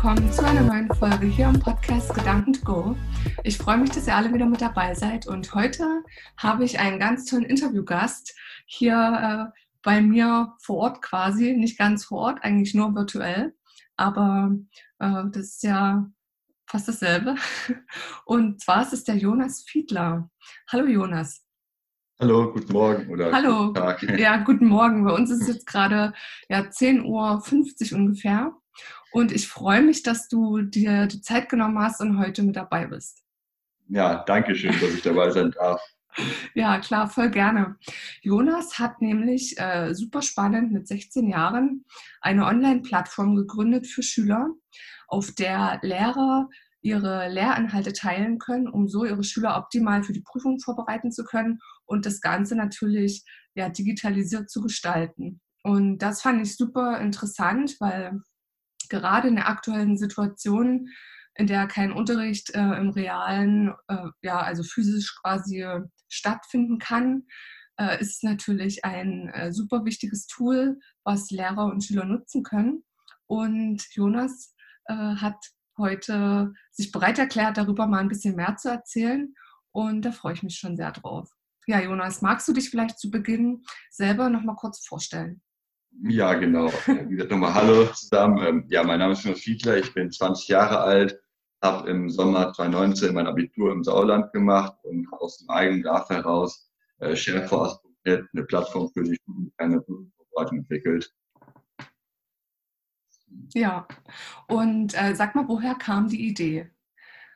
Willkommen zu einer neuen Folge hier im Podcast Gedanken to Go. Ich freue mich, dass ihr alle wieder mit dabei seid und heute habe ich einen ganz tollen Interviewgast hier äh, bei mir vor Ort quasi, nicht ganz vor Ort, eigentlich nur virtuell, aber äh, das ist ja fast dasselbe. Und zwar ist es der Jonas Fiedler. Hallo Jonas. Hallo, guten Morgen oder Hallo. Guten Tag. Ja, guten Morgen. Bei uns ist jetzt gerade ja, 10.50 Uhr ungefähr. Und ich freue mich, dass du dir die Zeit genommen hast und heute mit dabei bist. Ja, danke schön, dass ich dabei sein darf. Ja, klar, voll gerne. Jonas hat nämlich äh, super spannend mit 16 Jahren eine Online-Plattform gegründet für Schüler, auf der Lehrer ihre Lehrinhalte teilen können, um so ihre Schüler optimal für die Prüfung vorbereiten zu können und das Ganze natürlich ja, digitalisiert zu gestalten. Und das fand ich super interessant, weil gerade in der aktuellen Situation in der kein Unterricht äh, im realen, äh, ja, also physisch quasi stattfinden kann, äh, ist natürlich ein äh, super wichtiges Tool, was Lehrer und Schüler nutzen können. Und Jonas äh, hat heute sich bereit erklärt, darüber mal ein bisschen mehr zu erzählen. Und da freue ich mich schon sehr drauf. Ja, Jonas, magst du dich vielleicht zu Beginn selber noch mal kurz vorstellen? Ja, genau. Wie gesagt, nochmal Hallo zusammen. Ähm, ja, mein Name ist Jonas Fiedler, ich bin 20 Jahre alt, habe im Sommer 2019 mein Abitur im Sauerland gemacht und aus dem eigenen Graf heraus äh, ShareForce.net, eine Plattform für die Prüfungsvorbereitung entwickelt. Ja, und äh, sag mal, woher kam die Idee?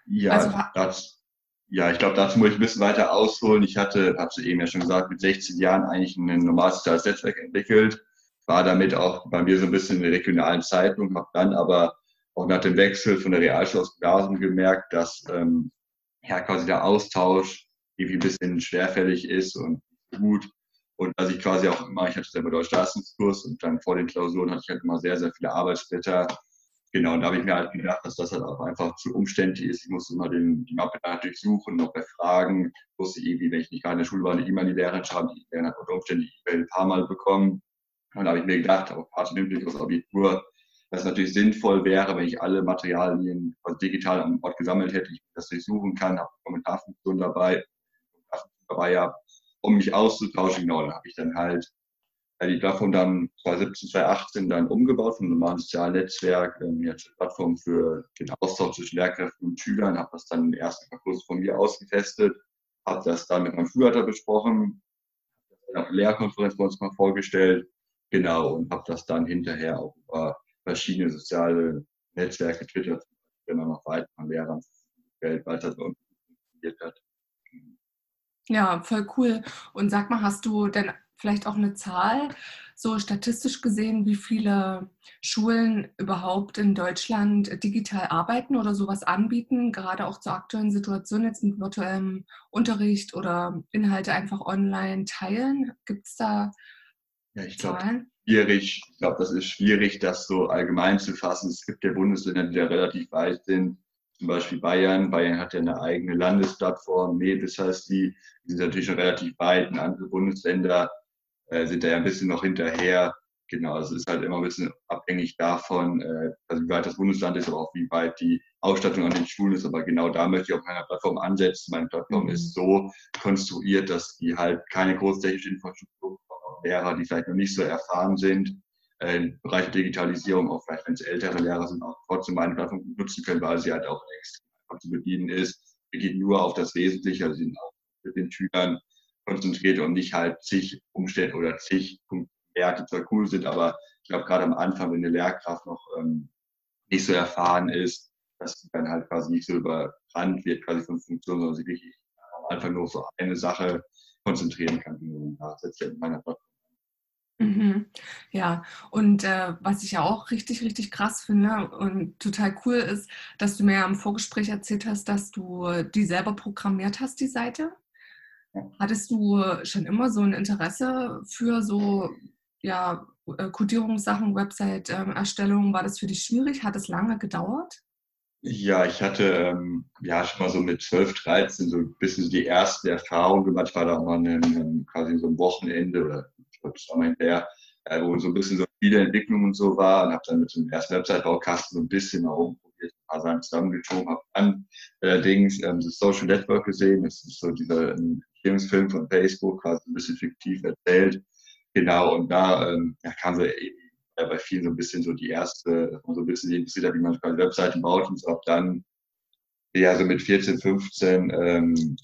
Ja, also, das, ja ich glaube, dazu muss ich ein bisschen weiter ausholen. Ich hatte, habe es eben ja schon gesagt, mit 16 Jahren eigentlich ein normales soziales Netzwerk entwickelt, war damit auch bei mir so ein bisschen in der regionalen Zeitung, habe dann aber auch nach dem Wechsel von der Realschule aus Glasgow gemerkt, dass ähm, ja quasi der Austausch irgendwie ein bisschen schwerfällig ist und gut. Und dass ich quasi auch immer, ich hatte selber Deutsch-Leistungskurs und dann vor den Klausuren hatte ich halt immer sehr, sehr viele Arbeitsblätter. Genau, und da habe ich mir halt gedacht, dass das halt auch einfach zu umständlich ist. Ich musste immer den, die Mappe durchsuchen, noch bei Fragen. Wusste irgendwie, wenn ich nicht gerade in der Schule war, eine E-Mail die Lehrerin schreiben, die Lehrerin hat unter Umständen die E-Mail ein paar Mal bekommen. Und da habe ich mir gedacht, auch im aus Abitur, das natürlich sinnvoll wäre, wenn ich alle Materialien also digital am Ort gesammelt hätte, ich das durchsuchen kann, habe Kommentarfunktion dabei, dabei ja, um mich auszutauschen. Genau, da habe ich dann halt die Plattform dann 2017, 2018 dann umgebaut von einem normalen sozialen Netzwerk, ähm, jetzt eine Plattform für den Austausch zwischen Lehrkräften und Schülern, habe das dann im ersten Kurse von mir ausgetestet, habe das dann mit meinem Schulleiter besprochen, habe eine Lehrkonferenz bei uns mal vorgestellt, genau, und habe das dann hinterher auch über verschiedene soziale Netzwerke, Twitter, wenn man noch weiter an Lehrern weltweit das funktioniert hat. Ja, voll cool. Und sag mal, hast du denn vielleicht auch eine Zahl, so statistisch gesehen, wie viele Schulen überhaupt in Deutschland digital arbeiten oder sowas anbieten, gerade auch zur aktuellen Situation jetzt mit virtuellem Unterricht oder Inhalte einfach online teilen? Gibt es da ja, ich Zahlen? schwierig. Ich glaube, das ist schwierig, das so allgemein zu fassen. Es gibt ja Bundesländer, die da relativ weit sind. Zum Beispiel Bayern. Bayern hat ja eine eigene Landesplattform. Nee, das heißt, die, die sind natürlich schon relativ weit. Und andere Bundesländer äh, sind da ja ein bisschen noch hinterher. Genau, es ist halt immer ein bisschen abhängig davon, äh, also wie weit das Bundesland ist, aber auch wie weit die Ausstattung an den Schulen ist. Aber genau da möchte ich auf meiner Plattform ansetzen. Meine Plattform mhm. ist so konstruiert, dass die halt keine großtechnische Infrastruktur Lehrer, die vielleicht noch nicht so erfahren sind, äh, im Bereich Digitalisierung, auch vielleicht wenn es ältere Lehrer sind, auch trotzdem meine Plattform nutzen können, weil sie halt auch extrem einfach zu bedienen ist. Wir gehen nur auf das Wesentliche, also sind auch mit den Schülern konzentriert und nicht halt zig Umstände oder zig die zwar cool sind, aber ich glaube gerade am Anfang, wenn eine Lehrkraft noch ähm, nicht so erfahren ist, dass die dann halt quasi nicht so überrannt wird, quasi von Funktionen, sondern sich wirklich einfach nur so eine Sache konzentrieren kann. Da setze ich in meiner Plattform. Mhm. Ja, und äh, was ich ja auch richtig, richtig krass finde und total cool ist, dass du mir ja im Vorgespräch erzählt hast, dass du die selber programmiert hast, die Seite. Hattest du schon immer so ein Interesse für so ja, äh, Codierungssachen, Website-Erstellung? War das für dich schwierig? Hat es lange gedauert? Ja, ich hatte ähm, ja schon mal so mit 12, 13 so ein bisschen die erste Erfahrung gemacht. Ich war da auch mal ein, quasi so ein Wochenende oder war mal hinterher, äh, wo so ein bisschen so viele Entwicklungen und so war und habe dann mit dem ersten Website-Baukasten so ein bisschen mal rumprobiert, ein paar Sachen zusammengeschoben, habe dann allerdings ähm, das Social Network gesehen. Das ist so dieser Entstehungsfilm von Facebook, quasi ein bisschen fiktiv erzählt. Genau, und da ähm, ja, kam so eben ja, bei vielen so ein bisschen so die erste, so ein bisschen interessiert hat, wie man quasi Webseiten baut und so ab dann, ja, so mit 14, 15, ähm,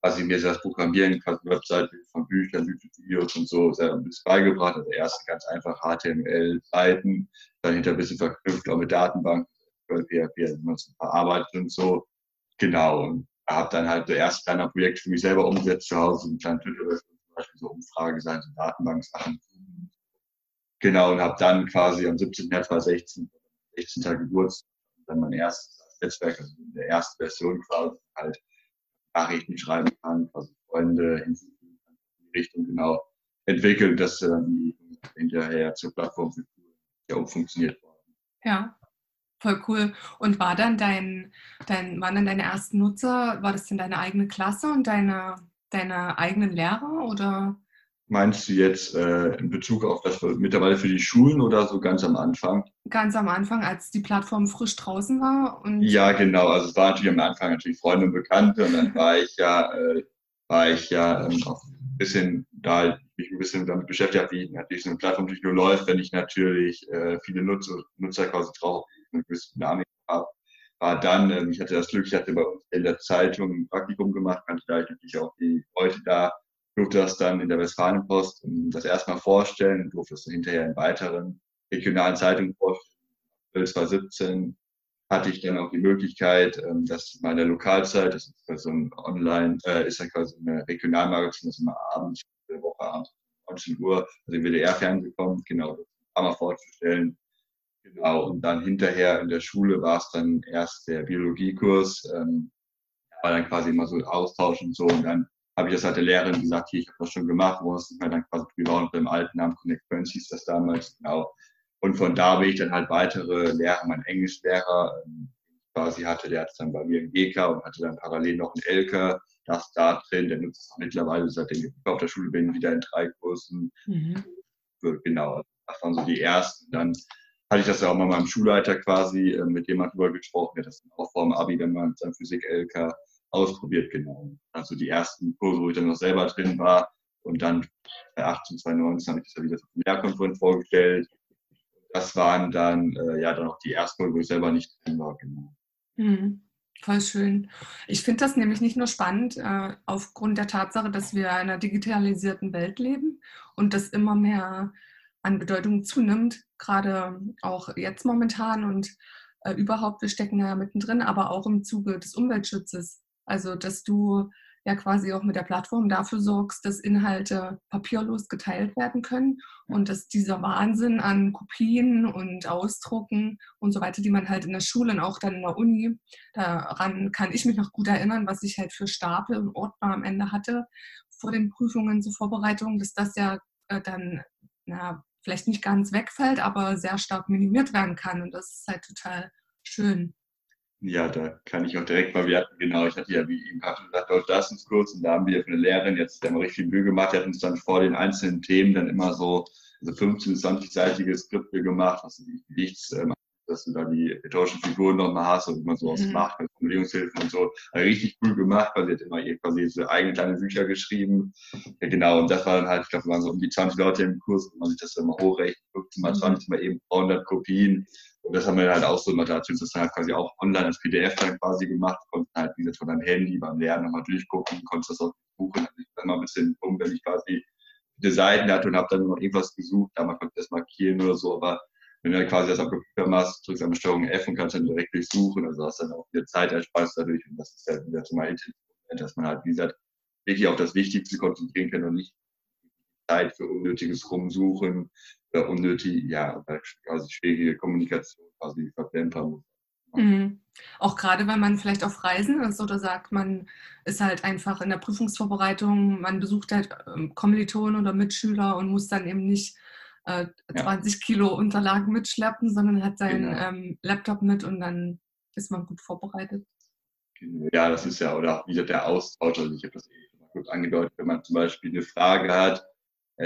quasi mir das Programmieren, quasi Webseiten von Büchern, YouTube-Videos und so sehr ein bisschen beigebracht. Also erst ganz einfach HTML-Seiten, dann hinter ein bisschen verknüpft auch mit Datenbanken, PHP, also man es verarbeitet und so. Genau. Und habe dann halt so erst kleiner Projekt für mich selber umgesetzt zu Hause, ein kleines Twitter zum Beispiel so Umfrageseiten, Datenbanksachen Genau, und habe dann quasi am 17. März 2016, 16. Tag Geburtstag, dann mein erstes Netzwerk, also in der ersten Version quasi halt Nachrichten schreiben kann, quasi Freunde hinzufügen kann, in die Richtung genau entwickelt, dass dann hinterher zur Plattform für ja auch funktioniert worden. Ja, voll cool. Und war dann dein, dein, waren dann deine ersten Nutzer, war das denn deine eigene Klasse und deine, deine eigenen Lehrer oder? Meinst du jetzt äh, in Bezug auf das mittlerweile für die Schulen oder so ganz am Anfang? Ganz am Anfang, als die Plattform frisch draußen war? Und ja, genau. Also es war natürlich am Anfang natürlich Freunde und Bekannte und dann war ich ja, äh, war ich ja ähm, auch ein bisschen da mich ein bisschen damit beschäftigt habe, wie natürlich so eine Plattform natürlich nur läuft, wenn ich natürlich äh, viele Nutzer, Nutzer quasi drauf eine gewisse Dynamik habe. War dann, ähm, ich hatte das Glück, ich hatte bei uns in der Zeitung ein Praktikum gemacht, kannte da natürlich auch die Leute da durfte das dann in der Westfalenpost das erstmal vorstellen durfte es hinterher in weiteren regionalen Zeitungen vorstellen. 2017 hatte ich dann auch die Möglichkeit, ähm, dass meine Lokalzeit, das ist so ein Online, äh, ist ja quasi ein Regionalmagazin, das immer abends, der Woche abends, 19 Uhr, also im WDR-Fernsehen kommt, genau, das einmal vorzustellen. Genau, und dann hinterher in der Schule war es dann erst der Biologiekurs, ähm, war dann quasi immer so Austausch und so und dann habe ich das halt der Lehrerin gesagt, hier, ich habe das schon gemacht, wo es halt dann quasi privat unter dem alten Namen Connect Friends hieß das damals, genau. Und von da bin ich dann halt weitere Lehrer, mein Englischlehrer, ähm, quasi hatte, der hat dann bei mir einen GK und hatte dann parallel noch einen LK, das da drin, der nutzt es mittlerweile, seitdem ich auf der Schule bin, wieder in drei Kursen. Mhm. Genau, das waren so die ersten. Dann hatte ich das ja auch mal mit meinem Schulleiter quasi, äh, mit dem man drüber gesprochen, der das auch vor dem Abi, wenn man sein Physik-LK ausprobiert, genau. Also die ersten Kurse, wo ich dann noch selber drin war. Und dann bei 18, 2019 habe ich das ja wieder zur Lehrkonferenz vorgestellt. Das waren dann äh, ja dann auch die ersten Kurse, wo ich selber nicht drin war, genau. Mhm. Voll schön. Ich finde das nämlich nicht nur spannend, äh, aufgrund der Tatsache, dass wir in einer digitalisierten Welt leben und das immer mehr an Bedeutung zunimmt, gerade auch jetzt momentan und äh, überhaupt, wir stecken ja mittendrin, aber auch im Zuge des Umweltschutzes. Also, dass du ja quasi auch mit der Plattform dafür sorgst, dass Inhalte papierlos geteilt werden können und dass dieser Wahnsinn an Kopien und Ausdrucken und so weiter, die man halt in der Schule und auch dann in der Uni, daran kann ich mich noch gut erinnern, was ich halt für Stapel und Ordner am Ende hatte vor den Prüfungen zur Vorbereitung, dass das ja äh, dann na, vielleicht nicht ganz wegfällt, aber sehr stark minimiert werden kann und das ist halt total schön. Ja, da kann ich auch direkt mal, wir hatten, genau, ich hatte ja, wie eben gerade gesagt, Deutsch-Leistungskurs und da haben wir für eine Lehrerin jetzt haben wir richtig viel Mühe gemacht, wir hatten uns dann vor den einzelnen Themen dann immer so, also 15, 20-seitige Skripte gemacht, was die Gewichts, ähm, dass du da die rhetorischen Figuren nochmal hast und man so aus mhm. macht, mit Formulierungshilfen und so. Also richtig cool gemacht, weil sie hat immer quasi so eigene kleine Bücher geschrieben. Ja, genau, und das war dann halt, ich glaube, waren so um die 20 Leute im Kurs, und man sich das dann mal hochrechnet, 15 mal 20 mal eben 300 Kopien. Und das haben wir halt auch so immer dazu, das dann halt quasi auch online als PDF dann quasi gemacht, konnten halt wie gesagt von deinem Handy beim Lernen nochmal durchgucken, konntest das auch buchen, dann dann mal ein bisschen um, wenn ich quasi viele Seiten hatte und habe dann noch irgendwas gesucht, da mal konnte ich das markieren oder so, aber wenn du dann quasi das auf Computer machst, drückst du Steuerung F und kannst dann direkt durchsuchen, also hast dann auch wieder Zeit ersparst dadurch und das ist ja wieder zum Beispiel, dass man halt, wie gesagt, wirklich auf das Wichtigste konzentrieren kann und nicht Zeit für unnötiges Rumsuchen oder unnötig, ja, quasi schwierige Kommunikation quasi verplempern muss. Mhm. Auch gerade, wenn man vielleicht auf Reisen ist oder sagt, man ist halt einfach in der Prüfungsvorbereitung, man besucht halt ähm, Kommilitonen oder Mitschüler und muss dann eben nicht äh, 20 ja. Kilo Unterlagen mitschleppen, sondern hat seinen genau. ähm, Laptop mit und dann ist man gut vorbereitet. Genau. Ja, das ist ja, oder wieder der Austausch, also ich habe das eben kurz angedeutet, wenn man zum Beispiel eine Frage hat, äh,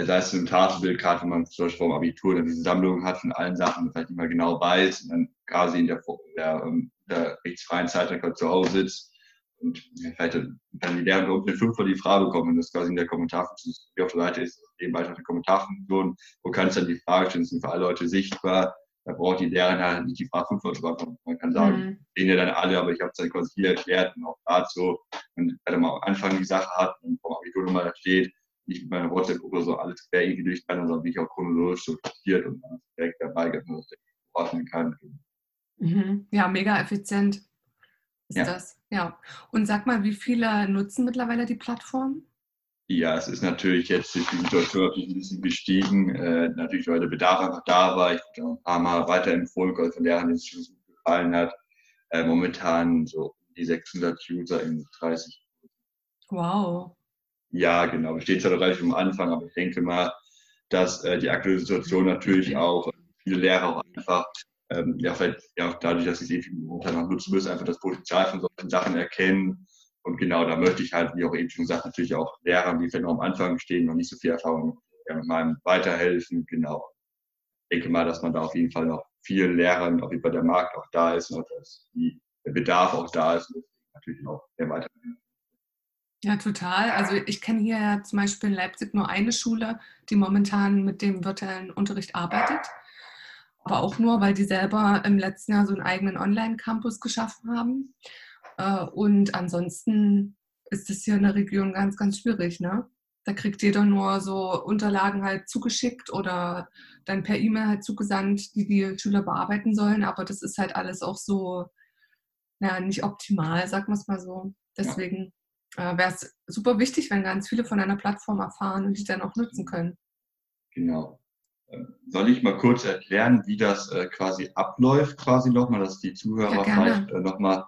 sei es eine Tafelbildkarte, wenn man zum Beispiel vom Abitur dann diese Sammlung hat von allen Sachen, vielleicht nicht mal genau weiß und dann quasi in der, der, ähm, der rechtsfreien Zeit dann zu Hause sitzt und vielleicht dann die Lehrer unten eine 5 die Frage bekommen und das quasi in der Kommentarfunktion, die auf der Seite ist, eben weiter eine Kommentarfunktion, wo kannst dann die Frage stellen, sind für alle Leute sichtbar, da braucht die Lehrerin halt nicht die Frage 5 beantworten. Man kann sagen, mhm. sehen ja dann alle, aber ich habe es dann quasi hier erklärt und auch dazu, und wenn man am Anfang die Sache hat und vom Abitur nochmal da steht, nicht mit meiner WhatsApp-Gruppe so alles quer irgendwie durchbrennen, sondern wie ich auch chronologisch so sortiert und dann direkt dabei ordnen kann. Mhm. Ja, mega effizient ist ja. das. Ja. Und sag mal, wie viele nutzen mittlerweile die Plattform? Ja, es ist natürlich jetzt durch die Situation natürlich ein bisschen gestiegen. Äh, natürlich, weil der Bedarf einfach da war. Ich habe ein paar Mal weiterempfohlen, weil von Lehrern, denen es schon gut gefallen hat. Äh, momentan so die 600 User in 30. Wow. Ja, genau. Wir stehen zwar relativ am Anfang, aber ich denke mal, dass äh, die aktuelle Situation natürlich auch viele Lehrer auch einfach, ähm, ja, vielleicht ja auch dadurch, dass sie es eben noch nutzen müssen, einfach das Potenzial von solchen Sachen erkennen. Und genau, da möchte ich halt, wie auch eben schon gesagt, natürlich auch Lehrern, die vielleicht noch am Anfang stehen, noch nicht so viel Erfahrung ja, mit meinem weiterhelfen. Genau. Ich denke mal, dass man da auf jeden Fall noch vielen Lehrern, auf jeden Fall der Markt auch da ist und dass die, der Bedarf auch da ist und natürlich auch der weiterhelfen. Ja, total. Also ich kenne hier ja zum Beispiel in Leipzig nur eine Schule, die momentan mit dem virtuellen Unterricht arbeitet. Aber auch nur, weil die selber im letzten Jahr so einen eigenen Online-Campus geschaffen haben. Äh, und ansonsten ist es hier in der Region ganz, ganz schwierig. Ne? Da kriegt jeder nur so Unterlagen halt zugeschickt oder dann per E-Mail halt zugesandt, die die Schüler bearbeiten sollen. Aber das ist halt alles auch so, naja, nicht optimal, sagen wir es mal so. Deswegen äh, wäre es super wichtig, wenn ganz viele von einer Plattform erfahren und die dann auch nutzen können. Genau. Ähm, soll ich mal kurz erklären, wie das äh, quasi abläuft, quasi nochmal, dass die Zuhörer ja, vielleicht äh, nochmal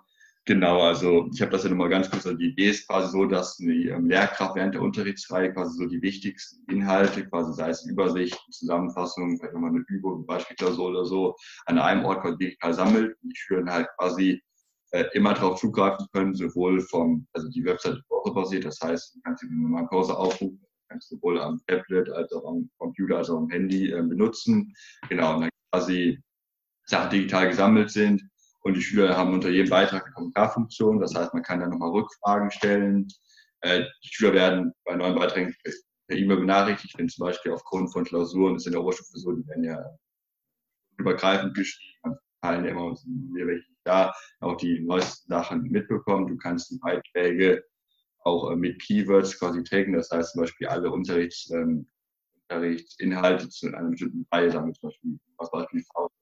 Genau, also ich habe das ja nochmal ganz kurz. Also die Idee ist quasi so, dass die ähm, Lehrkraft während der Unterrichtsreihe quasi so die wichtigsten Inhalte, quasi sei es Übersicht, Zusammenfassung, vielleicht nochmal eine Übung, Beispielklausur oder so, an einem Ort quasi digital sammelt. Die Schüler halt quasi äh, immer darauf zugreifen können, sowohl vom, also die Website ist basiert, das heißt, du kannst sie mal einen Kurse aufrufen, kannst sowohl am Tablet als auch am Computer als auch am Handy äh, benutzen. Genau, und dann quasi Sachen digital gesammelt sind und die Schüler haben unter jedem Beitrag eine Kommentarfunktion, das heißt, man kann dann nochmal Rückfragen stellen. Äh, die Schüler werden bei neuen Beiträgen per E-Mail benachrichtigt, wenn zum Beispiel aufgrund von Klausuren, das ist in der Oberstufe so, die werden ja übergreifend geschrieben, und wir welche da auch die neuesten Sachen mitbekommen. Du kannst die Beiträge auch äh, mit Keywords quasi taggen. Das heißt zum Beispiel alle Unterrichts, ähm, Unterrichtsinhalte zu einer bestimmten Reihe, sagen wir zum Beispiel, was Beispiel Faust.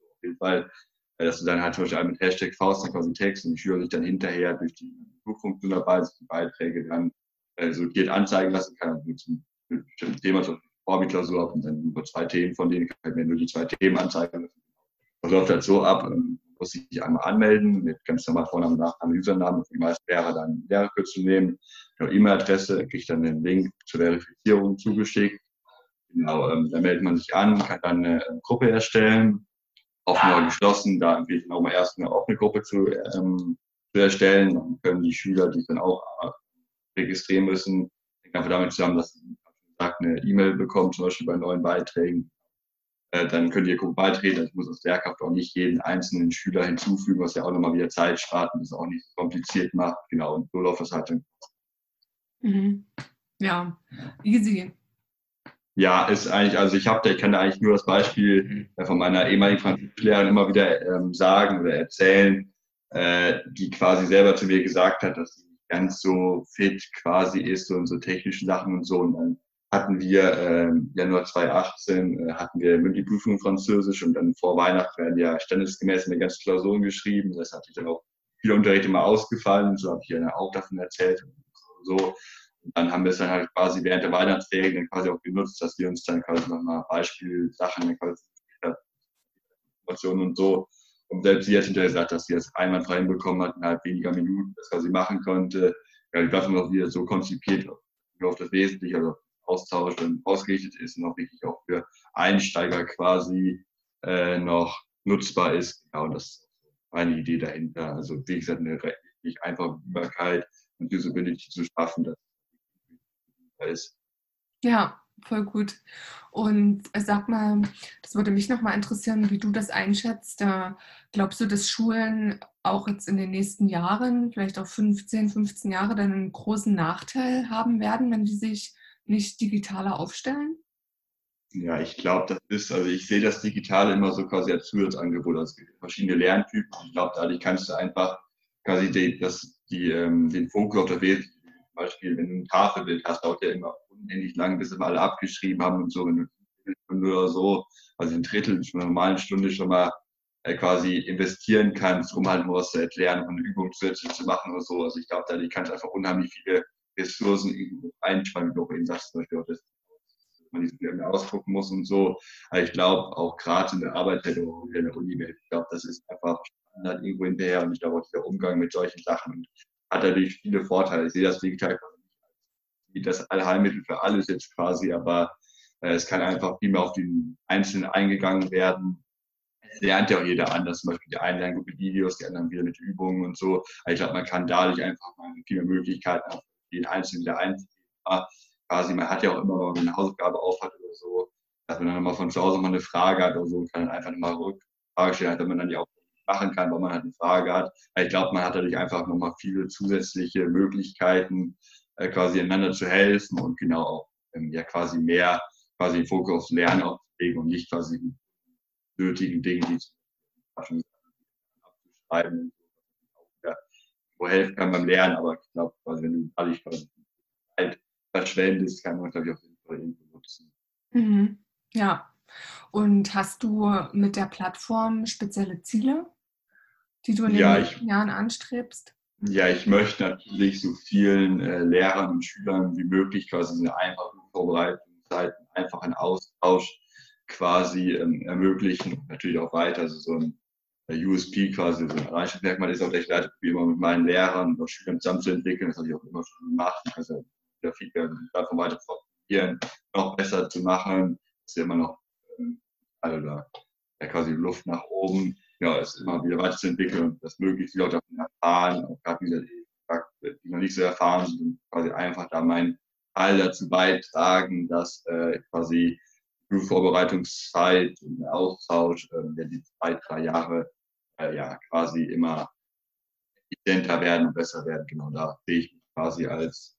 Auf jeden Fall, äh, dass du dann halt zum Beispiel mit Hashtag Faust dann quasi taggst und die Schüler sich dann hinterher durch die Suchfunktion dabei, dass die Beiträge dann äh, sortiert anzeigen lassen kann, also zum bestimmten Thema, zum Vorbiklausur und dann über zwei Themen von denen kann ich mir nur die zwei Themen anzeigen lassen das läuft halt so ab, ähm, muss ich sich einmal anmelden mit ganz normal Vornamen, Nachname, Username. Für die meisten Lehrer dann Lehrerkürzel nehmen, genau E-Mail-Adresse, kriege ich dann den Link zur Verifizierung zugeschickt. Genau, ähm, dann meldet man sich an, kann dann eine Gruppe erstellen, offen oder geschlossen. Da empfehle ich nochmal erst eine offene Gruppe zu, ähm, zu erstellen. Dann können die Schüler, die dann auch äh, registrieren müssen, hängt einfach damit zusammen, dass sie eine E-Mail bekommen, zum Beispiel bei neuen Beiträgen dann könnt ihr gucken, beitreten. Ich muss als Lehrkraft auch nicht jeden einzelnen Schüler hinzufügen, was ja auch nochmal wieder Zeit spart und das auch nicht so kompliziert macht. Genau, und so läuft das halt dann. Mhm. Ja, easy. Ja, ist eigentlich, also ich habe ich kann da eigentlich nur das Beispiel äh, von meiner ehemaligen Französischlehrerin immer wieder ähm, sagen oder erzählen, äh, die quasi selber zu mir gesagt hat, dass sie nicht ganz so fit quasi ist und so technische Sachen und so. Und dann hatten wir äh, Januar 2018 äh, hatten wir mündliche Prüfung Französisch und dann vor Weihnachten werden ja standesgemäß eine ganze Klausuren geschrieben. Das hat sich dann auch viele Unterrichte mal ausgefallen. So habe ich ja auch davon erzählt. So. Und dann haben wir es dann halt quasi während der Weihnachtsferien dann quasi auch genutzt, dass wir uns dann quasi nochmal Beispielsachen, Informationen und so. Und selbst sie hat hinterher gesagt, dass sie das einwandfrei hinbekommen hat, innerhalb weniger Minuten, das quasi machen konnte. Ja, die Plattform auch wieder so konzipiert auf das Wesentliche, also Austausch ausgerichtet ist und auch wirklich auch für Einsteiger quasi äh, noch nutzbar ist. Genau, das ist meine Idee dahinter. Also wie gesagt, eine rechtlich einfache Übbarkeit und Usability zu schaffen, dass ist. Ja, voll gut. Und äh, sag mal, das würde mich nochmal interessieren, wie du das einschätzt. Glaubst du, dass Schulen auch jetzt in den nächsten Jahren, vielleicht auch 15, 15 Jahre, dann einen großen Nachteil haben werden, wenn die sich nicht digitaler aufstellen? Ja, ich glaube, das ist, also ich sehe das Digitale immer so quasi als Zusatzangebot, als verschiedene Lerntypen. Ich glaube, dadurch kannst du einfach quasi die, das, die, ähm, den Fokus auf der Welt, zum Beispiel, wenn du ein Tafelbild hast, dauert ja immer unendlich lang, bis wir alle abgeschrieben haben und so, wenn du oder so, also ein Drittel einer normalen Stunde schon mal äh, quasi investieren kannst, um halt nur was zu erklären und eine Übung zusätzlich zu machen oder so. Also ich glaube, dadurch kannst du einfach unheimlich viele Ressourcen einsparen, wie du auch eben sagst, zum Beispiel auch das, dass man die mehr ausdrucken muss und so. Aber ich glaube, auch gerade in der Arbeit in der Uni, ich glaube, das ist einfach Standard irgendwo hinterher und ich glaube auch dieser Umgang mit solchen Sachen hat natürlich viele Vorteile. Ich sehe das digital wie das Allheilmittel für alles jetzt quasi, aber äh, es kann einfach viel mehr auf den Einzelnen eingegangen werden. Es lernt ja auch jeder anders, zum Beispiel die einen lernen mit Videos, die anderen wieder mit Übungen und so. Also ich glaube, man kann dadurch einfach mal mehr Möglichkeiten auf den Einzelnen wieder einzugeben. Quasi, man hat ja auch immer, wenn man eine Hausaufgabe aufhat oder so, dass man dann nochmal von zu Hause mal eine Frage hat oder so, kann dann einfach nochmal Rückfrage stellen, wenn man dann die auch machen kann, weil man halt eine Frage hat. Ich glaube, man hat dadurch einfach nochmal viele zusätzliche Möglichkeiten, äh, quasi einander zu helfen und genau auch ähm, ja quasi mehr quasi Fokus aufs Lernen aufzulegen und nicht quasi nötigen Dingen, die abzuschreiben, ja, wo helfen kann beim Lernen, aber ich glaube, quasi, wenn du quasi Zeit verschwendest, kann man, glaube ich, auf jeden Fall irgendwo nutzen. Mhm. Ja. Und hast du mit der Plattform spezielle Ziele, die du in den ja, nächsten Jahren anstrebst? Ja, ich möchte natürlich so vielen äh, Lehrern und Schülern wie möglich quasi eine einfache Vorbereitungszeit, einfach einen Austausch quasi ähm, ermöglichen. Natürlich auch weiter, also so ein USP quasi, so ein Alleinstellungsmerkmal ist auch, dass ich wie immer mit meinen Lehrern und Schülern zusammenzuentwickeln. Das habe ich auch immer schon gemacht. Also wieder Feedback davon weiter fortprobieren, noch besser zu machen. Das ist ja immer noch ähm, also da, ja, quasi Luft nach oben ja, es immer wieder weiterzuentwickeln dass möglichst die Leute davon erfahren, auch gerade wieder die, die noch nicht so erfahren sind, quasi einfach da meinen Teil dazu beitragen, dass äh, quasi die Vorbereitungszeit und der Austausch, äh, der die zwei, drei Jahre äh, ja quasi immer effizienter werden und besser werden. Genau da sehe ich mich quasi als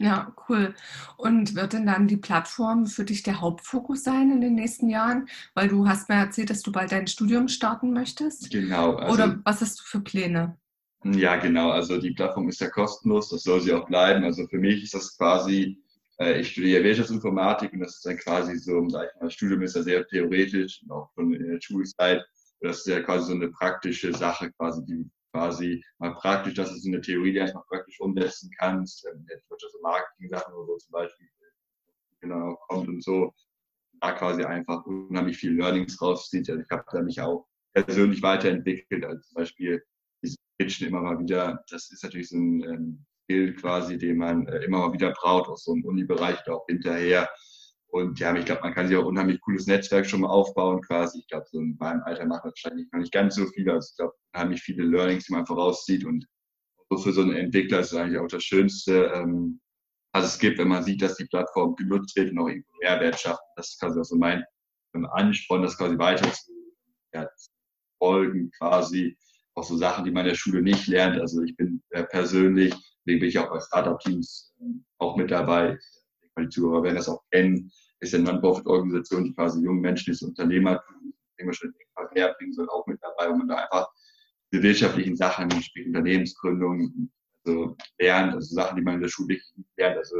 ja, cool. Und wird denn dann die Plattform für dich der Hauptfokus sein in den nächsten Jahren? Weil du hast mir erzählt, dass du bald dein Studium starten möchtest. Genau. Also, Oder was hast du für Pläne? Ja, genau. Also die Plattform ist ja kostenlos, das soll sie auch bleiben. Also für mich ist das quasi, äh, ich studiere Wirtschaftsinformatik und das ist dann quasi so, sag ich mal, das Studium ist ja sehr theoretisch, auch von der Schulzeit. Das ist ja quasi so eine praktische Sache, quasi, die quasi mal praktisch, dass du so eine Theorie die einfach praktisch umsetzen kannst. Ähm, wird so Marketing-Sachen oder so zum Beispiel genau kommt und so. Da quasi einfach unheimlich viel Learnings rauszieht. Also ich habe da mich auch persönlich weiterentwickelt, als zum Beispiel diese Pitchen immer mal wieder. Das ist natürlich so ein ähm, Skill quasi, den man äh, immer mal wieder braucht, aus so einem Uni-Bereich oder auch hinterher. Und ja, ich glaube, man kann sich auch unheimlich cooles Netzwerk schon mal aufbauen quasi. Ich glaube, so in meinem Alter macht das wahrscheinlich noch nicht ganz so viel. Also ich glaube, unheimlich viele Learnings, die man vorauszieht. Und so für so einen Entwickler ist es eigentlich auch das Schönste, ähm, was es gibt, wenn man sieht, dass die Plattform genutzt wird und auch irgendwo Mehrwert schafft. Das ist quasi auch so mein Ansporn, das quasi weiter zu ja, folgen quasi. Auch so Sachen, die man in der Schule nicht lernt. Also ich bin äh, persönlich, deswegen bin ich auch bei Startup-Teams äh, auch mit dabei die Zuhörer werden das auch kennen, ist eine Non-Profit-Organisation, die quasi jungen Menschen das Unternehmertum schon näher bringen soll, auch mit dabei, wo man da einfach die wirtschaftlichen Sachen, sprich Unternehmensgründung, also lernt, also Sachen, die man in der Schule wirklich lernt, also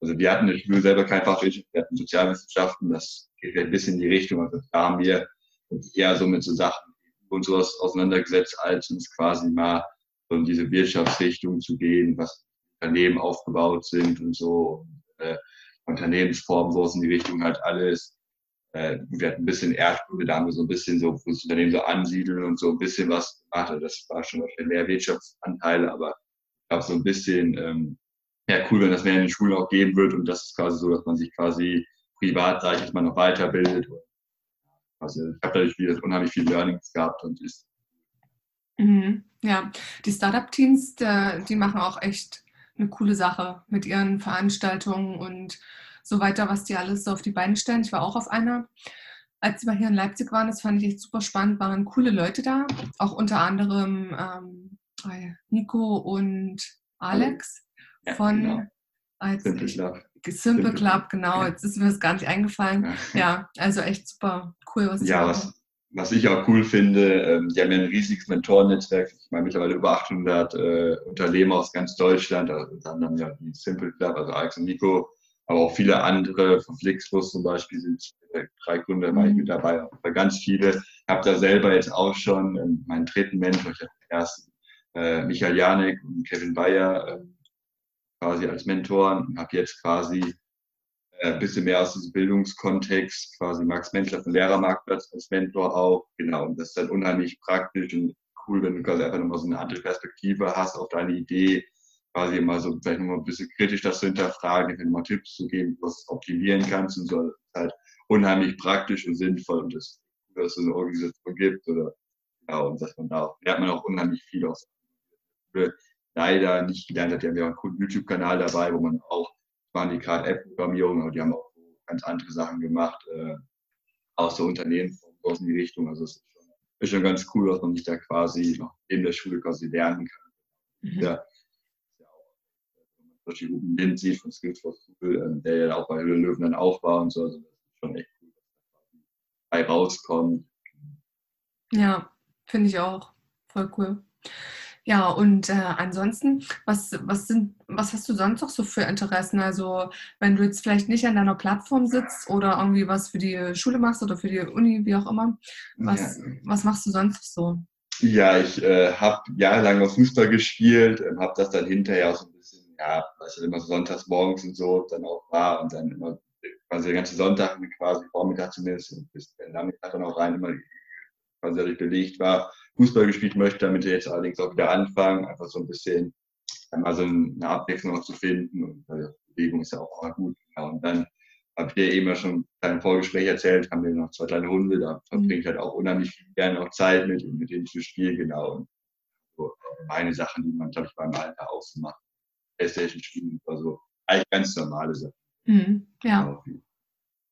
Also wir hatten wir selber kein Fachwirtschaft, wir hatten Sozialwissenschaften, das geht ein bisschen in die Richtung. Also da haben wir eher so mit so Sachen und sowas auseinandergesetzt, als uns quasi mal so in diese Wirtschaftsrichtung zu gehen, was Unternehmen aufgebaut sind und so, äh, Unternehmensformen, so in die Richtung halt alles. Äh, wir hatten ein bisschen Erdkunde, da haben wir so ein bisschen so, das Unternehmen so ansiedeln und so ein bisschen was gemacht. Also das war schon mehr Wirtschaftsanteile, aber ich glaube so ein bisschen ähm, ja, cool, wenn das mehr in den Schulen auch geben wird und das ist quasi so, dass man sich quasi privat, sage ich jetzt mal, noch weiterbildet. Also ich habe dadurch wieder unheimlich viel Learnings gehabt und ist. Mhm. Ja, die Startup-Teams, die machen auch echt eine coole Sache mit ihren Veranstaltungen und so weiter, was die alles so auf die Beine stellen. Ich war auch auf einer. Als wir hier in Leipzig waren, das fand ich echt super spannend, waren coole Leute da, auch unter anderem ähm, Nico und Alex von genau. als Simple Club. Simple Club, genau. Ja. Jetzt ist mir das gar nicht eingefallen. Ja, ja also echt super cool, was Ja, was, was ich auch cool finde, ähm, die haben ja ein riesiges Mentorennetzwerk. Ich meine, mittlerweile über 800 äh, Unternehmer aus ganz Deutschland. Also dann haben ja die Simple Club, also Alex und Nico, aber auch viele andere, von Flixbus zum Beispiel sind äh, drei Gründer, war ich mit dabei, aber ganz viele. Ich habe da selber jetzt auch schon ähm, meinen dritten Mentor, ich hatte erst äh, Michael Janik und Kevin Bayer, äh, quasi als Mentor und habe jetzt quasi ein äh, bisschen mehr aus diesem Bildungskontext, quasi Max Menschler von Lehrermarktplatz als Mentor auch. Genau, und das ist dann unheimlich praktisch und cool, wenn du quasi einfach nochmal so eine andere Perspektive hast auf deine Idee, quasi immer so vielleicht nochmal ein bisschen kritisch das zu hinterfragen, wenn mal Tipps zu geben, was optimieren kannst und so. Das ist halt unheimlich praktisch und sinnvoll und das, dass es eine Organisation gibt oder ja, und dass man da lernt man auch unheimlich viel aus leider nicht gelernt hat. Die haben ja einen coolen YouTube-Kanal dabei, wo man auch, waren die gerade App-Programmierung, aber die haben auch ganz andere Sachen gemacht, äh, aus der Unternehmen aus in die Richtung. Also es ist schon, ist schon ganz cool, dass man sich da quasi noch in der Schule quasi lernen kann. Mhm. Ja, man solche guten Lind sieht von Skills for School, äh, der ja auch bei Höhle Löwen dann auch war und so, also das ist schon echt cool, dass da rauskommt. Ja, finde ich auch. Voll cool. Ja, und äh, ansonsten, was, was, sind, was hast du sonst noch so für Interessen? Also, wenn du jetzt vielleicht nicht an deiner Plattform sitzt oder irgendwie was für die Schule machst oder für die Uni, wie auch immer, was, ja. was machst du sonst so? Ja, ich äh, habe jahrelang noch Fußball gespielt, äh, habe das dann hinterher auch so ein bisschen, ja, was immer so sonntags morgens und so dann auch war und dann immer quasi den ganzen Sonntag quasi Vormittag zumindest und bis den Nachmittag dann auch rein immer quasi dadurch belegt war Fußball gespielt möchte, damit jetzt allerdings auch wieder anfangen, einfach so ein bisschen einmal so eine Abwechslung auch zu finden. Und äh, Bewegung ist ja auch immer gut. Ja, und dann habe ich dir eben ja schon ein Vorgespräch erzählt, haben wir noch zwei kleine Hunde, da verbringe ich halt auch unheimlich gerne auch Zeit mit mit denen zu spielen, genau. Und so meine Sachen, die man, glaube ich, beim Alter auch so macht. Playstation spielen, also eigentlich ganz normale Sachen. Mhm, ja. Genau.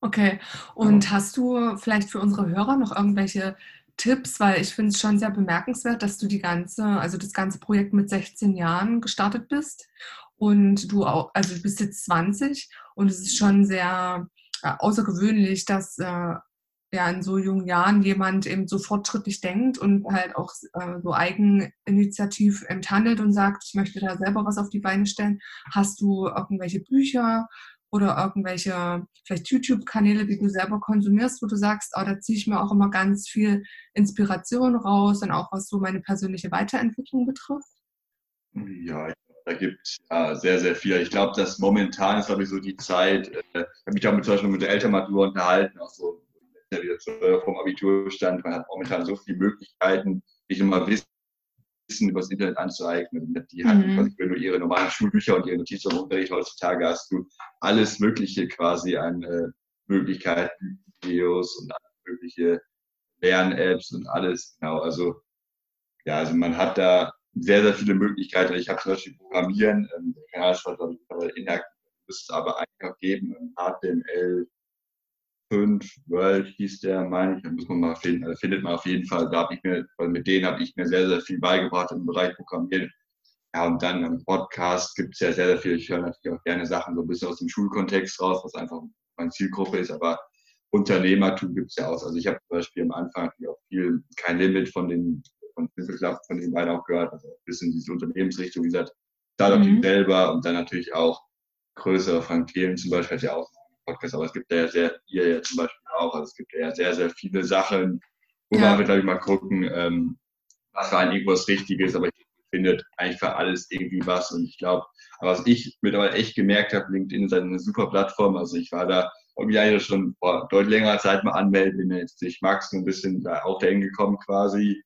Okay. Und ja. hast du vielleicht für unsere Hörer noch irgendwelche Tipps, weil ich finde es schon sehr bemerkenswert, dass du die ganze, also das ganze Projekt mit 16 Jahren gestartet bist und du auch, also du bist jetzt 20 und es ist schon sehr äh, außergewöhnlich, dass äh, ja in so jungen Jahren jemand eben so fortschrittlich denkt und halt auch äh, so eigeninitiativ handelt und sagt, ich möchte da selber was auf die Beine stellen. Hast du irgendwelche Bücher oder irgendwelche vielleicht YouTube-Kanäle, die du selber konsumierst, wo du sagst, oh, da ziehe ich mir auch immer ganz viel Inspiration raus und auch was so meine persönliche Weiterentwicklung betrifft? Ja, da gibt es ja sehr, sehr viel. Ich glaube, dass momentan ist, glaube ich, so die Zeit, äh, ich habe mich damit zum Beispiel mit der Elternmatur unterhalten, auch so wieder vom Abiturstand, man hat momentan so viele Möglichkeiten, nicht immer wissen, Wissen über das Internet anzueignen. Die hatten, mhm. wenn du ihre normalen Schulbücher und ihre Notizen im Unterricht heutzutage hast, du alles Mögliche quasi an äh, Möglichkeiten, Videos und mögliche Lern-Apps und alles. Genau, also ja, also man hat da sehr, sehr viele Möglichkeiten. Ich habe zum Beispiel Programmieren, ähm, der Kanal ist ich, inaktiv, müsste es aber einfach geben, HTML, 5 World hieß der, meine ich, da muss man mal finden, also findet man auf jeden Fall, da habe ich mir, weil mit denen habe ich mir sehr, sehr viel beigebracht im Bereich Programmieren. Ja, und dann im Podcast gibt es ja sehr, sehr viel, ich höre natürlich auch gerne Sachen so ein bisschen aus dem Schulkontext raus, was einfach meine Zielgruppe ist, aber Unternehmertum gibt es ja auch. Also ich habe zum Beispiel am Anfang auch viel, kein Limit von den, von Club, von den beiden auch gehört, also ein bisschen diese Unternehmensrichtung, wie gesagt, Startup mhm. selber und dann natürlich auch größere Frank Thelen zum Beispiel hat ja auch einen Podcast, aber es gibt ja sehr, ihr ja zum Beispiel auch, also es gibt ja sehr, sehr viele Sachen, wo ja. wir, glaube ich, mal gucken, ähm, was für ein irgendwas Richtiges, aber ich findet eigentlich für alles irgendwie was. Und ich glaube, was ich mittlerweile echt gemerkt habe, LinkedIn ist eine super Plattform. Also ich war da irgendwie eigentlich schon vor deutlich längerer Zeit mal anmelden, bin jetzt durch Max so ein bisschen da auch dahin gekommen quasi.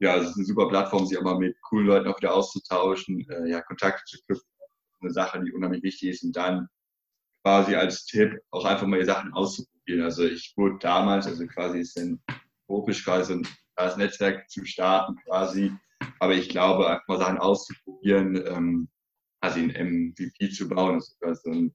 Ja, es ist eine super Plattform, sich auch mal mit coolen Leuten auch wieder auszutauschen, äh, ja, Kontakte zu knüpfen. Eine Sache, die unheimlich wichtig ist. Und dann quasi als Tipp auch einfach mal die Sachen auszuprobieren. Also ich wurde damals, also quasi ist ein utopisch quasi ein das Netzwerk zu starten quasi. Aber ich glaube, einfach mal Sachen auszuprobieren, ähm, also ein MVP zu bauen, das ist quasi so ein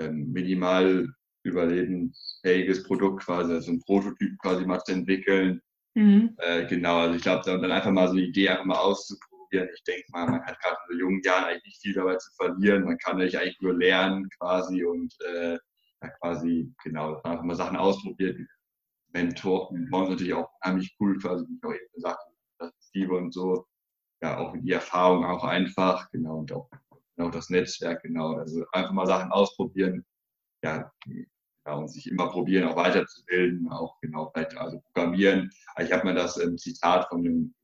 ähm, minimal überlebensfähiges Produkt quasi, also ein Prototyp quasi mal zu entwickeln. Mhm. Äh, genau, also ich glaube, dann einfach mal so eine Idee einfach mal auszuprobieren. Ich denke mal, man hat gerade in so jungen Jahren eigentlich nicht viel dabei zu verlieren. Man kann eigentlich nur lernen quasi und äh, ja, quasi, genau, einfach mal Sachen ausprobieren. Mentor, Mentoren ist natürlich auch unheimlich cool, quasi, wie ich auch eben gesagt habe, Steve und so. Ja, auch die Erfahrung auch einfach, genau, und auch genau das Netzwerk, genau. Also einfach mal Sachen ausprobieren, ja, ja und sich immer probieren, auch weiterzubilden, auch genau, vielleicht also programmieren. Ich habe mir das ähm, Zitat von dem,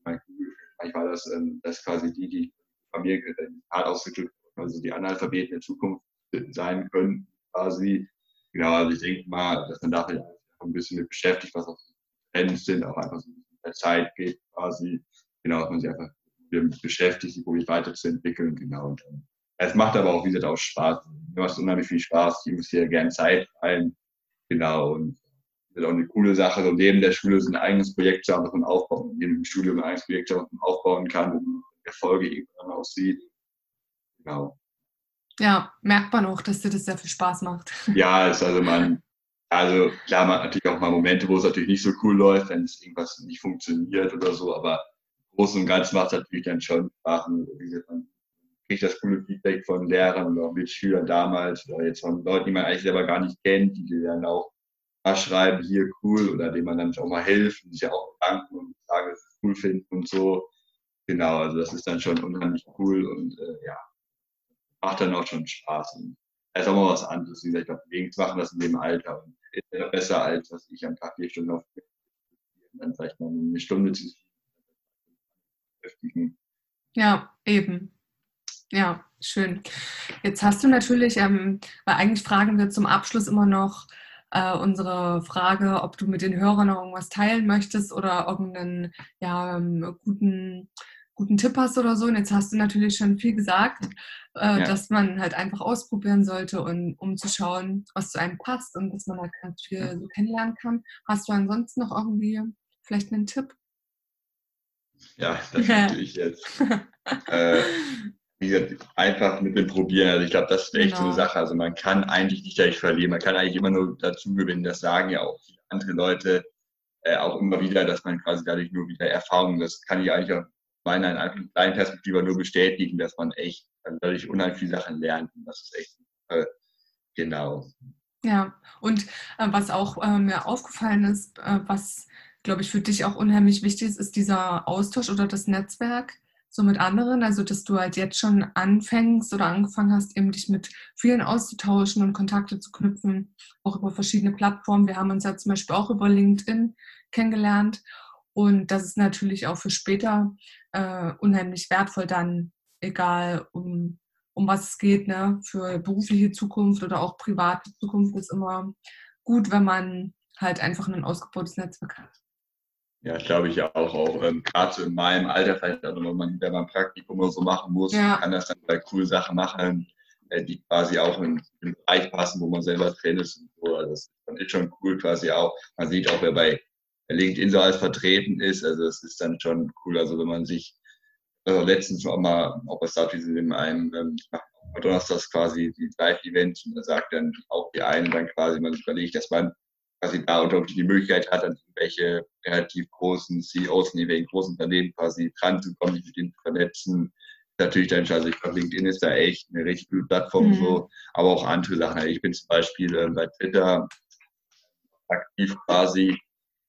ich war das, ähm, das quasi die, die äh, Zitat ausgedrückt, also die Analphabeten der Zukunft sein können, quasi. Genau, also ich denke mal, dass man dafür ein bisschen mit beschäftigt, was auch Trends sind, auch einfach so ein bisschen der Zeit geht quasi. Genau, dass man sich einfach damit beschäftigt, sich wirklich weiterzuentwickeln. Genau. Und, ähm, es macht aber auch, wie gesagt, auch Spaß. Mir macht unheimlich viel Spaß. Ich investiere gerne Zeit rein. Genau. Und das ist auch eine coole Sache. So neben der Schule so ein eigenes Projekt zu haben, das man aufbauen, neben dem Studium ein eigenes Projekt, das man aufbauen kann, wo man Erfolge irgendwann aussieht. Genau. Ja, merkt man auch, dass dir das sehr viel Spaß macht. Ja, ist also man, also klar, man hat natürlich auch mal Momente, wo es natürlich nicht so cool läuft, wenn es irgendwas nicht funktioniert oder so, aber im Großen und Ganzen macht es natürlich dann schon Spaß. Man kriegt das coole Feedback von Lehrern oder Mitschülern damals oder jetzt von Leuten, die man eigentlich selber gar nicht kennt, die dann auch schreiben, hier cool oder denen man dann auch mal hilft und sich auch danken und sagen, dass es cool finden und so. Genau, also das ist dann schon unheimlich cool und äh, ja, macht dann auch schon Spaß. Und ist auch mal was anderes. Wie gesagt, glaube, wenigstens machen das in dem Alter. Und ist ja besser, als dass ich am Tag vier Stunden auf dann vielleicht mal eine Stunde zu beschäftigen. Ja, eben. Ja, schön. Jetzt hast du natürlich, ähm, weil eigentlich fragen wir zum Abschluss immer noch äh, unsere Frage, ob du mit den Hörern noch irgendwas teilen möchtest oder irgendeinen ja, ähm, guten guten Tipp hast oder so. Und jetzt hast du natürlich schon viel gesagt, äh, ja. dass man halt einfach ausprobieren sollte, und, um zu schauen, was zu einem passt und dass man halt ganz viel so kennenlernen kann. Hast du ansonsten noch irgendwie vielleicht einen Tipp? Ja, das natürlich jetzt. äh, gesagt, einfach mit dem Probieren. Also ich glaube, das ist echt genau. so eine genau. Sache. Also man kann eigentlich nicht dadurch verlieren. Man kann eigentlich immer nur dazu gewinnen. Das sagen ja auch andere Leute äh, auch immer wieder, dass man quasi dadurch nur wieder Erfahrungen, das kann ich eigentlich auch meiner kleinen Perspektive nur bestätigen, dass man echt dadurch unheimlich viele Sachen lernt. Und das ist echt äh, genau. Ja, und äh, was auch äh, mir aufgefallen ist, äh, was, glaube ich, für dich auch unheimlich wichtig ist, ist dieser Austausch oder das Netzwerk so mit anderen. Also, dass du halt jetzt schon anfängst oder angefangen hast, eben dich mit vielen auszutauschen und Kontakte zu knüpfen, auch über verschiedene Plattformen. Wir haben uns ja zum Beispiel auch über LinkedIn kennengelernt. Und das ist natürlich auch für später äh, unheimlich wertvoll dann, egal um, um was es geht, ne? für berufliche Zukunft oder auch private Zukunft ist immer gut, wenn man halt einfach ein ausgebautes Netzwerk hat. Ja, glaube ich auch. Auch ähm, gerade so in meinem Alter, vielleicht auch, wenn man, wenn man Praktikum oder so machen muss, ja. kann das dann bei coole Sachen machen, äh, die quasi auch in den Bereich passen, wo man selber drin ist. Und so. Also das ist schon cool quasi auch. Man sieht auch, wer bei LinkedIn so als vertreten ist. Also es ist dann schon cool. Also wenn man sich also letztens auch mal, ob es da in einem ähm, Donnerstags quasi die Live-Events und da sagt dann auch die einen dann quasi, man überlegt, dass man quasi da unter die Möglichkeit hat, dann welche relativ großen CEOs in irgendwelchen großen Unternehmen quasi dran zu kommen, sich mit denen zu vernetzen. Natürlich dann, also ich glaube, LinkedIn ist da echt eine richtig gute Plattform mhm. so, aber auch andere Sachen. Ich bin zum Beispiel äh, bei Twitter aktiv quasi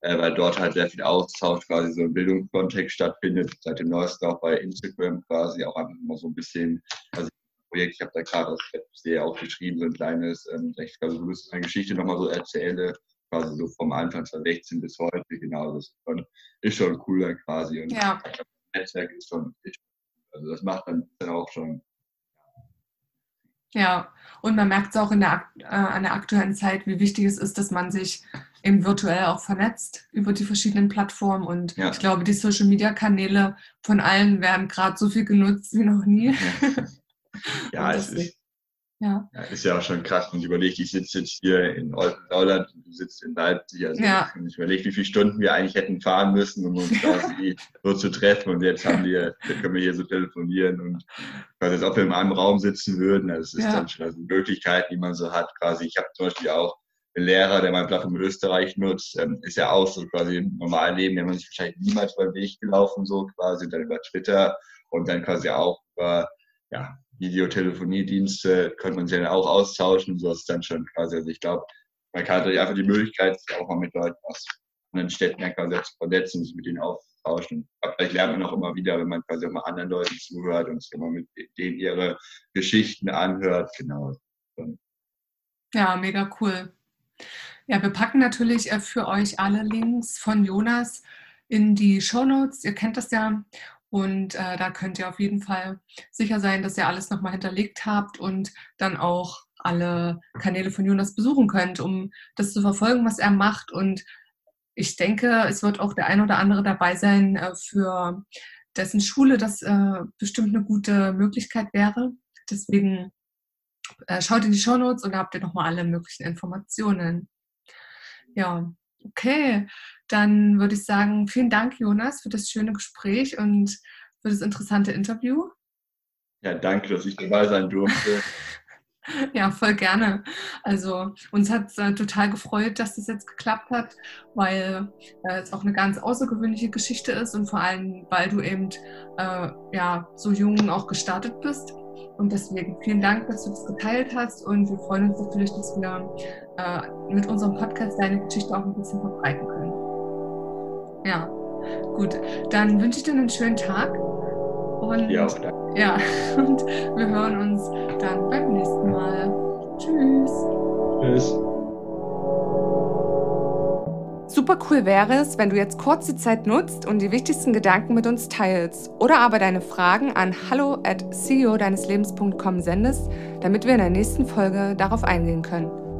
äh, weil dort halt sehr viel Austausch quasi so im Bildungskontext stattfindet. Seit dem neuesten auch bei Instagram quasi auch einfach immer so ein bisschen, also Projekt. Ich habe da gerade, habe sehr auch geschrieben, so ein kleines, ähm, ich glaube, so eine Geschichte nochmal so erzähle, quasi so vom Anfang 2016 bis heute, genau, das ist schon, ist schon cooler quasi. Und ja. das Netzwerk ist schon, also das macht dann, dann auch schon. Ja, und man merkt es auch in der, äh, an der aktuellen Zeit, wie wichtig es ist, dass man sich eben virtuell auch vernetzt über die verschiedenen Plattformen. Und ja. ich glaube, die Social-Media-Kanäle von allen werden gerade so viel genutzt wie noch nie. Ja, ja es ist, ja. ja. ist ja auch schon krass. Und überlegt, ich sitze jetzt hier in Oldenauland und du sitzt in Leipzig. Also ja. ich überlege, wie viele Stunden wir eigentlich hätten fahren müssen, um uns quasi so zu treffen. Und jetzt haben wir, können wir hier so telefonieren und quasi als ob wir in einem Raum sitzen würden. Also es ist ja. dann schon also Möglichkeiten, die man so hat. Quasi, ich habe zum Beispiel auch einen Lehrer, der meine Plattform in Österreich nutzt, ähm, ist ja auch so quasi im normalen Leben, der man sich wahrscheinlich niemals beim Weg gelaufen, so quasi, dann über Twitter und dann quasi auch über ja, Videotelefoniedienste könnte man sich dann auch austauschen. So ist dann schon quasi. Also ich glaube, man hat einfach die Möglichkeit, sich auch mal mit Leuten aus anderen Städten quasi zu vernetzen, sich mit denen auszutauschen. Aber vielleicht lernt man auch immer wieder, wenn man quasi auch mal anderen Leuten zuhört und sich immer mit denen ihre Geschichten anhört. Genau. Ja, mega cool. Ja, wir packen natürlich äh, für euch alle Links von Jonas in die Show Notes. Ihr kennt das ja. Und äh, da könnt ihr auf jeden Fall sicher sein, dass ihr alles nochmal hinterlegt habt und dann auch alle Kanäle von Jonas besuchen könnt, um das zu verfolgen, was er macht. Und ich denke, es wird auch der ein oder andere dabei sein, äh, für dessen Schule das äh, bestimmt eine gute Möglichkeit wäre. Deswegen äh, schaut in die Show Notes und da habt ihr nochmal alle möglichen Informationen. Ja, Okay, dann würde ich sagen, vielen Dank, Jonas, für das schöne Gespräch und für das interessante Interview. Ja, danke, dass ich dabei sein durfte. ja, voll gerne. Also uns hat es äh, total gefreut, dass das jetzt geklappt hat, weil äh, es auch eine ganz außergewöhnliche Geschichte ist und vor allem, weil du eben äh, ja, so jung auch gestartet bist. Und deswegen vielen Dank, dass du das geteilt hast und wir freuen uns natürlich, dass wir äh, mit unserem Podcast deine Geschichte auch ein bisschen verbreiten können. Ja, gut. Dann wünsche ich dir einen schönen Tag. Und, ja, auch danke. Ja, und wir hören uns dann beim nächsten Mal. Tschüss. Tschüss. Super cool wäre es, wenn du jetzt kurz die Zeit nutzt und die wichtigsten Gedanken mit uns teilst oder aber deine Fragen an hallo at ceo deines Lebens.com sendest, damit wir in der nächsten Folge darauf eingehen können.